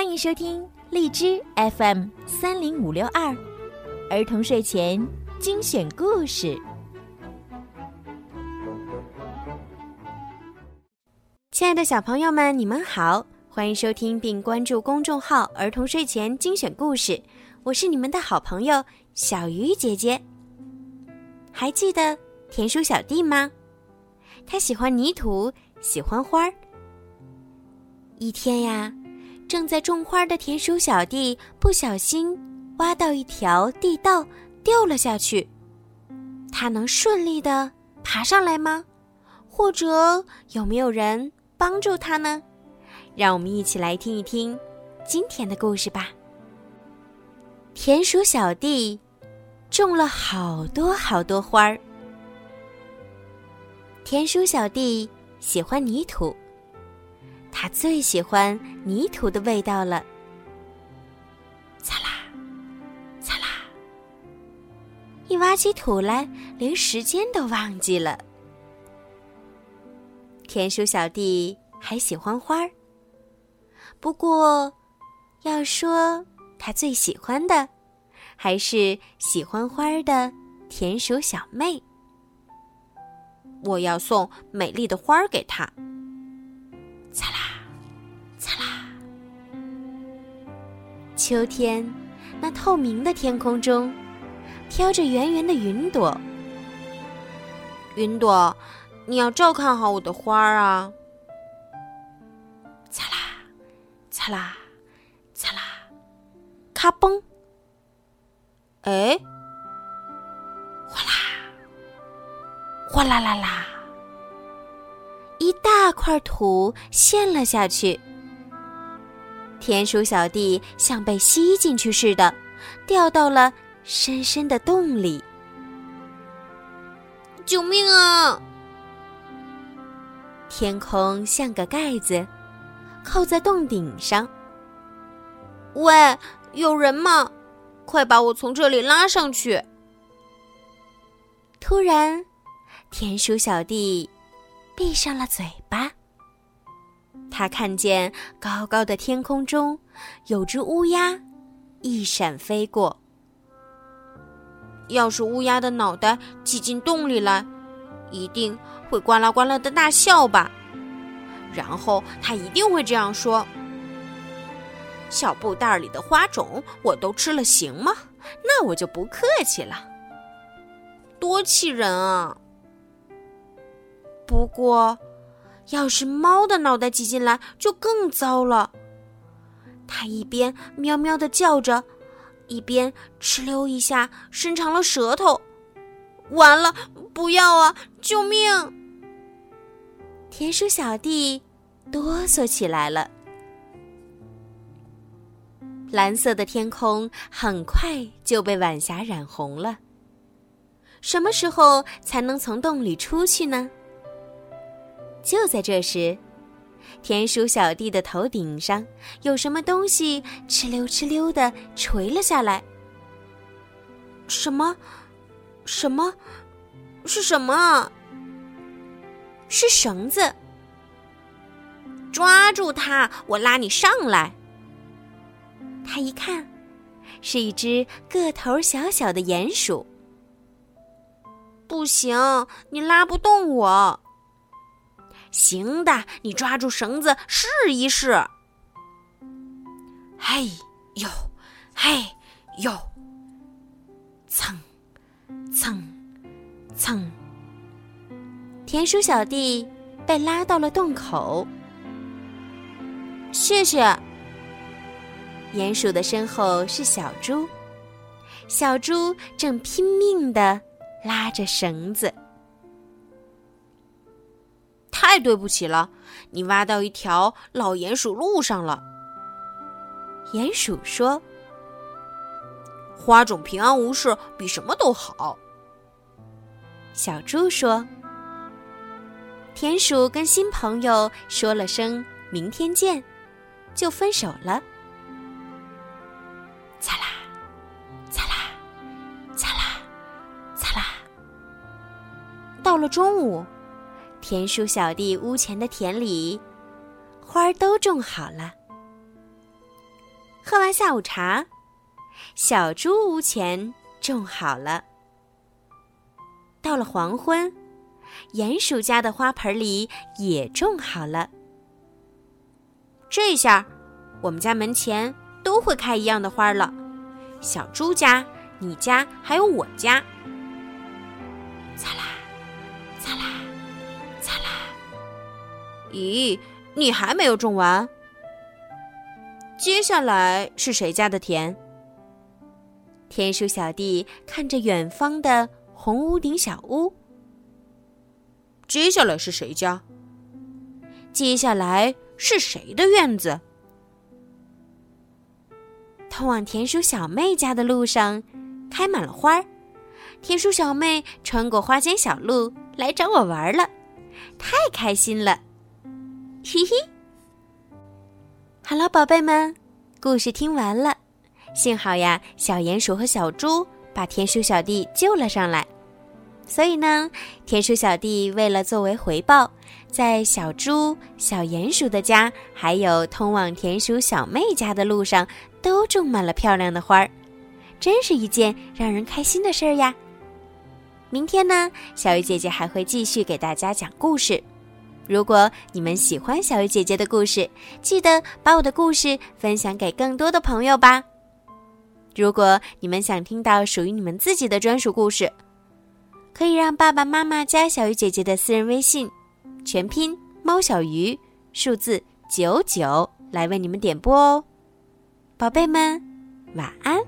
欢迎收听荔枝 FM 三零五六二儿童睡前精选故事。亲爱的小朋友们，你们好，欢迎收听并关注公众号“儿童睡前精选故事”，我是你们的好朋友小鱼姐姐。还记得田鼠小弟吗？他喜欢泥土，喜欢花儿。一天呀，正在种花的田鼠小弟不小心挖到一条地道，掉了下去。他能顺利的爬上来吗？或者有没有人帮助他呢？让我们一起来听一听今天的故事吧。田鼠小弟种了好多好多花儿。田鼠小弟喜欢泥土。他最喜欢泥土的味道了。擦啦，擦啦，一挖起土来，连时间都忘记了。田鼠小弟还喜欢花儿，不过，要说他最喜欢的，还是喜欢花儿的田鼠小妹。我要送美丽的花儿给他。秋天，那透明的天空中，飘着圆圆的云朵。云朵，你要照看好我的花儿啊！擦啦，擦啦，擦啦，咔嘣！哎，哗啦，哗啦啦啦。一大块土陷了下去，田鼠小弟像被吸进去似的，掉到了深深的洞里。救命啊！天空像个盖子，靠在洞顶上。喂，有人吗？快把我从这里拉上去！突然，田鼠小弟。闭上了嘴巴。他看见高高的天空中有只乌鸦，一闪飞过。要是乌鸦的脑袋挤进洞里来，一定会呱啦呱啦的大笑吧。然后他一定会这样说：“小布袋里的花种我都吃了，行吗？那我就不客气了。”多气人啊！不过，要是猫的脑袋挤进来，就更糟了。它一边喵喵的叫着，一边哧溜一下伸长了舌头。完了，不要啊！救命！田鼠小弟哆嗦起来了。蓝色的天空很快就被晚霞染红了。什么时候才能从洞里出去呢？就在这时，田鼠小弟的头顶上有什么东西哧溜哧溜的垂了下来。什么？什么？是什么？是绳子！抓住它，我拉你上来。他一看，是一只个头小小的鼹鼠。不行，你拉不动我。行的，你抓住绳子试一试。嘿呦，嘿呦，蹭蹭蹭，田鼠小弟被拉到了洞口。谢谢。鼹鼠的身后是小猪，小猪正拼命的拉着绳子。太对不起了，你挖到一条老鼹鼠路上了。鼹鼠说：“花种平安无事比什么都好。”小猪说：“田鼠跟新朋友说了声明天见，就分手了。”擦啦，擦啦，擦啦，擦啦。到了中午。田鼠小弟屋前的田里，花儿都种好了。喝完下午茶，小猪屋前种好了。到了黄昏，鼹鼠家的花盆里也种好了。这下，我们家门前都会开一样的花了。小猪家、你家还有我家。咦，你还没有种完？接下来是谁家的田？田鼠小弟看着远方的红屋顶小屋。接下来是谁家？接下来是谁的院子？通往田鼠小妹家的路上开满了花儿。田鼠小妹穿过花间小路来找我玩了，太开心了，嘿嘿。好了，宝贝们，故事听完了。幸好呀，小鼹鼠和小猪把田鼠小弟救了上来，所以呢，田鼠小弟为了作为回报，在小猪、小鼹鼠的家，还有通往田鼠小妹家的路上，都种满了漂亮的花儿，真是一件让人开心的事儿呀。明天呢，小鱼姐姐还会继续给大家讲故事。如果你们喜欢小鱼姐姐的故事，记得把我的故事分享给更多的朋友吧。如果你们想听到属于你们自己的专属故事，可以让爸爸妈妈加小鱼姐姐的私人微信，全拼猫小鱼，数字九九来为你们点播哦。宝贝们，晚安。